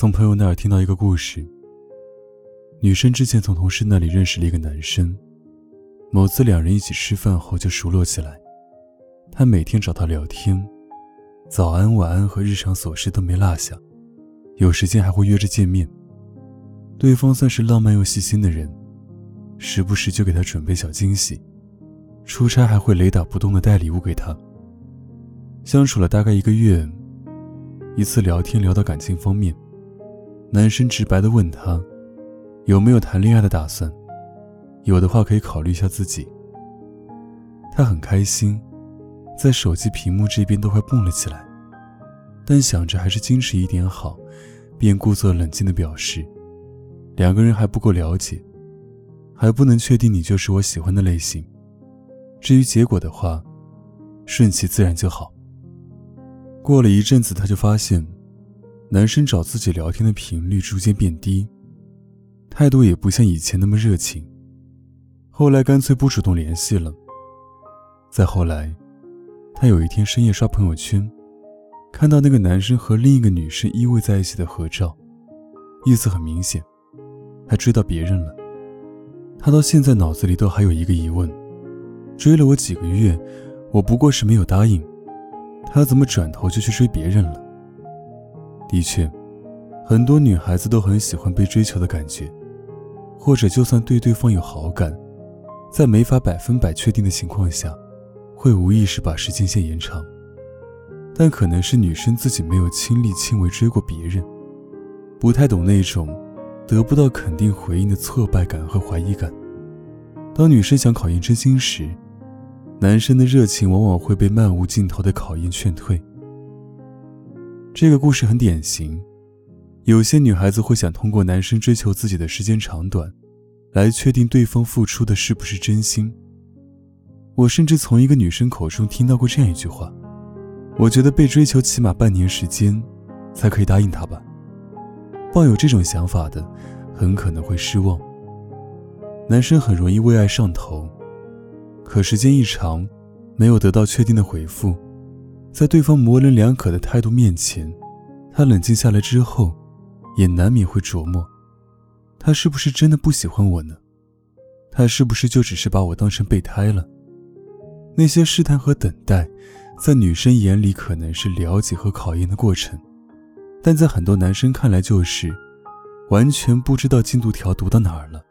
从朋友那儿听到一个故事。女生之前从同事那里认识了一个男生，某次两人一起吃饭后就熟络起来。他每天找她聊天，早安、晚安和日常琐事都没落下，有时间还会约着见面。对方算是浪漫又细心的人。时不时就给他准备小惊喜，出差还会雷打不动的带礼物给他。相处了大概一个月，一次聊天聊到感情方面，男生直白的问他，有没有谈恋爱的打算，有的话可以考虑一下自己。他很开心，在手机屏幕这边都快蹦了起来，但想着还是矜持一点好，便故作冷静的表示，两个人还不够了解。还不能确定你就是我喜欢的类型。至于结果的话，顺其自然就好。过了一阵子，他就发现，男生找自己聊天的频率逐渐变低，态度也不像以前那么热情。后来干脆不主动联系了。再后来，他有一天深夜刷朋友圈，看到那个男生和另一个女生依偎在一起的合照，意思很明显，他追到别人了。他到现在脑子里都还有一个疑问：追了我几个月，我不过是没有答应，他怎么转头就去追别人了？的确，很多女孩子都很喜欢被追求的感觉，或者就算对对方有好感，在没法百分百确定的情况下，会无意识把时间线延长。但可能是女生自己没有亲力亲为追过别人，不太懂那种。得不到肯定回应的挫败感和怀疑感。当女生想考验真心时，男生的热情往往会被漫无尽头的考验劝退。这个故事很典型，有些女孩子会想通过男生追求自己的时间长短，来确定对方付出的是不是真心。我甚至从一个女生口中听到过这样一句话：“我觉得被追求起码半年时间，才可以答应他吧。”抱有这种想法的，很可能会失望。男生很容易为爱上头，可时间一长，没有得到确定的回复，在对方模棱两可的态度面前，他冷静下来之后，也难免会琢磨：他是不是真的不喜欢我呢？他是不是就只是把我当成备胎了？那些试探和等待，在女生眼里可能是了解和考验的过程。但在很多男生看来，就是完全不知道进度条读到哪儿了。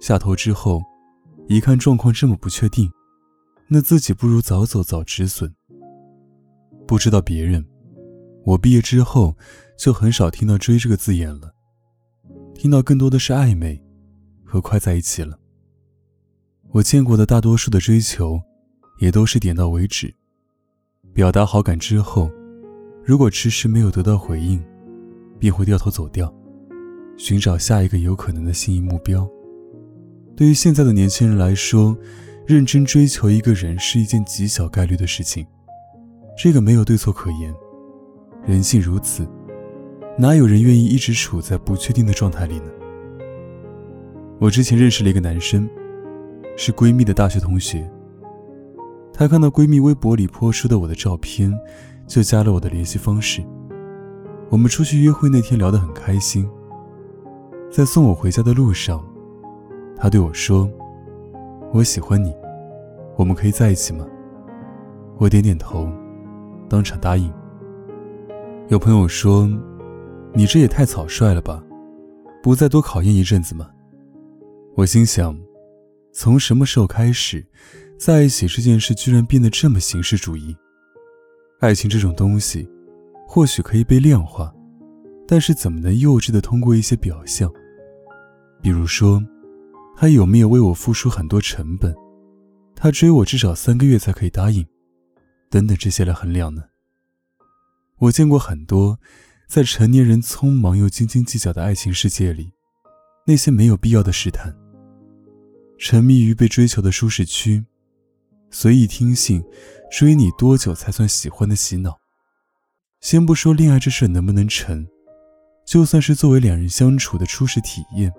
下头之后，一看状况这么不确定，那自己不如早走早止损。不知道别人，我毕业之后就很少听到“追”这个字眼了，听到更多的是暧昧和快在一起了。我见过的大多数的追求，也都是点到为止，表达好感之后。如果迟迟没有得到回应，便会掉头走掉，寻找下一个有可能的心仪目标。对于现在的年轻人来说，认真追求一个人是一件极小概率的事情，这个没有对错可言，人性如此，哪有人愿意一直处在不确定的状态里呢？我之前认识了一个男生，是闺蜜的大学同学。她看到闺蜜微博里泼出的我的照片。就加了我的联系方式。我们出去约会那天聊得很开心，在送我回家的路上，他对我说：“我喜欢你，我们可以在一起吗？”我点点头，当场答应。有朋友说：“你这也太草率了吧，不再多考验一阵子吗？”我心想：从什么时候开始，在一起这件事居然变得这么形式主义？爱情这种东西，或许可以被量化，但是怎么能幼稚的通过一些表象？比如说，他有没有为我付出很多成本？他追我至少三个月才可以答应，等等这些来衡量呢。我见过很多，在成年人匆忙又斤斤计较的爱情世界里，那些没有必要的试探，沉迷于被追求的舒适区，随意听信追你多久才算喜欢的洗脑。先不说恋爱这事能不能成，就算是作为两人相处的初始体验，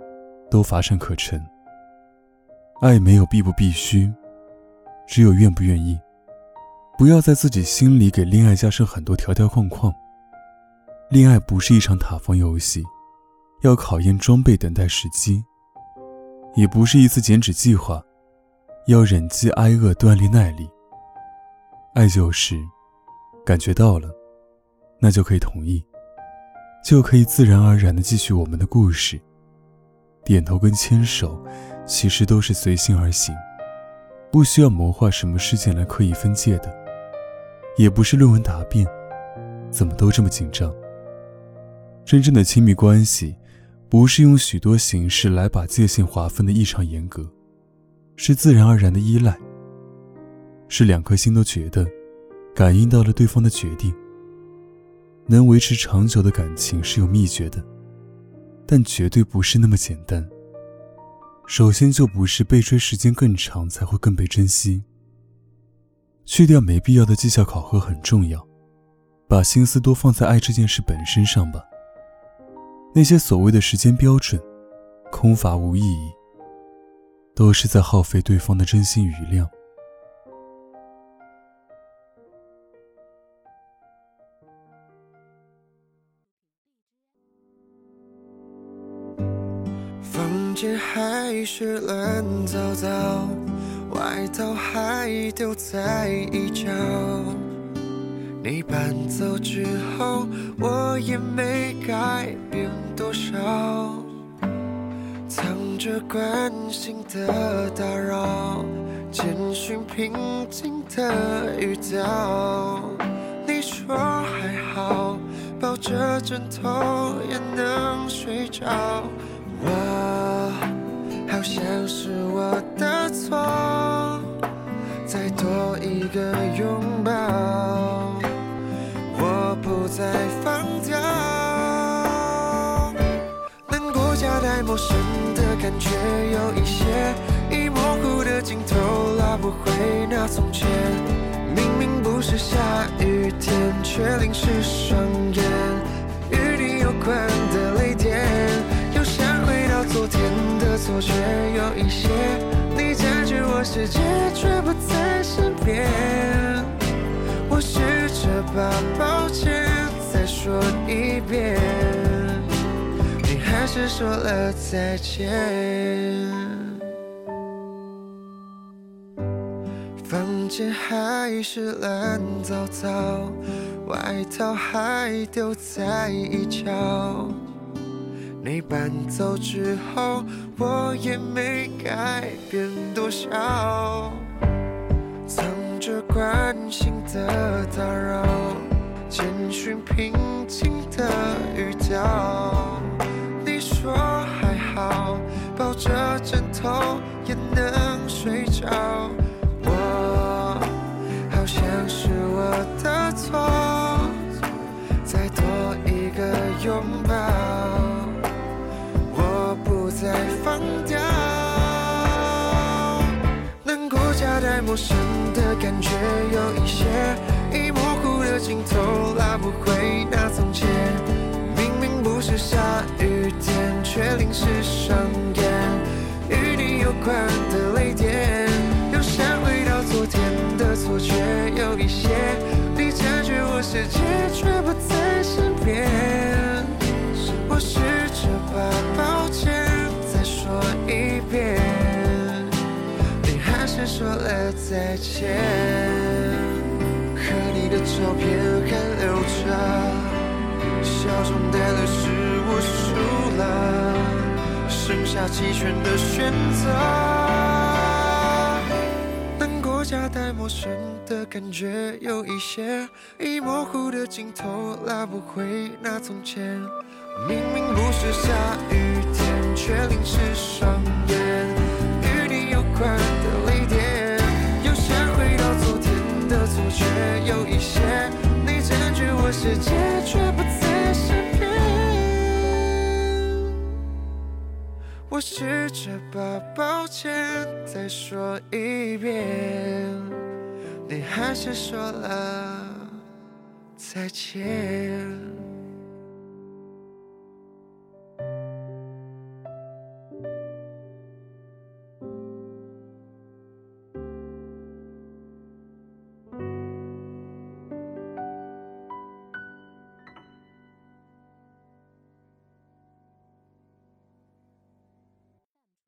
都乏善可陈。爱没有必不必须，只有愿不愿意。不要在自己心里给恋爱加上很多条条框框。恋爱不是一场塔防游戏，要考验装备，等待时机；也不是一次减脂计划，要忍饥挨饿，锻炼耐力。爱就是感觉到了，那就可以同意，就可以自然而然的继续我们的故事。点头跟牵手，其实都是随心而行，不需要谋划什么事件来刻意分界的。也不是论文答辩，怎么都这么紧张？真正的亲密关系，不是用许多形式来把界限划分的异常严格，是自然而然的依赖，是两颗心都觉得，感应到了对方的决定。能维持长久的感情是有秘诀的，但绝对不是那么简单。首先就不是被追时间更长才会更被珍惜。去掉没必要的绩效考核很重要，把心思多放在爱这件事本身上吧。那些所谓的时间标准，空乏无意义，都是在耗费对方的真心余量。房间还是乱糟糟。外套还丢在一角，你搬走之后，我也没改变多少。藏着关心的打扰，简讯平静的语调。你说还好，抱着枕头也能睡着。好像是我的错。再多一个拥抱，我不再放掉。难过夹带陌生的感觉，有一些已模糊的镜头，拉不回那从前。明明不是下雨天，却淋湿双眼。与你有关的泪点，的错觉，有一些。你占据我世界却不在身边，我试着把抱歉再说一遍，你还是说了再见。房间还是乱糟糟，外套还丢在一角。你搬走之后，我也没改变多少，藏着关心的打扰，简讯平静的语调。你说还好，抱着枕头也能睡着。陌生的感觉，有一些已模糊的镜头，说了再见，和你的照片还留着，笑中带泪是我输了，剩下弃权的选择。难过夹带陌生的感觉，有一些已模糊的镜头，拉不回那从前。明明不是下雨天，却淋湿双眼，与你有关世界却不在身边。我试着把抱歉再说一遍，你还是说了再见。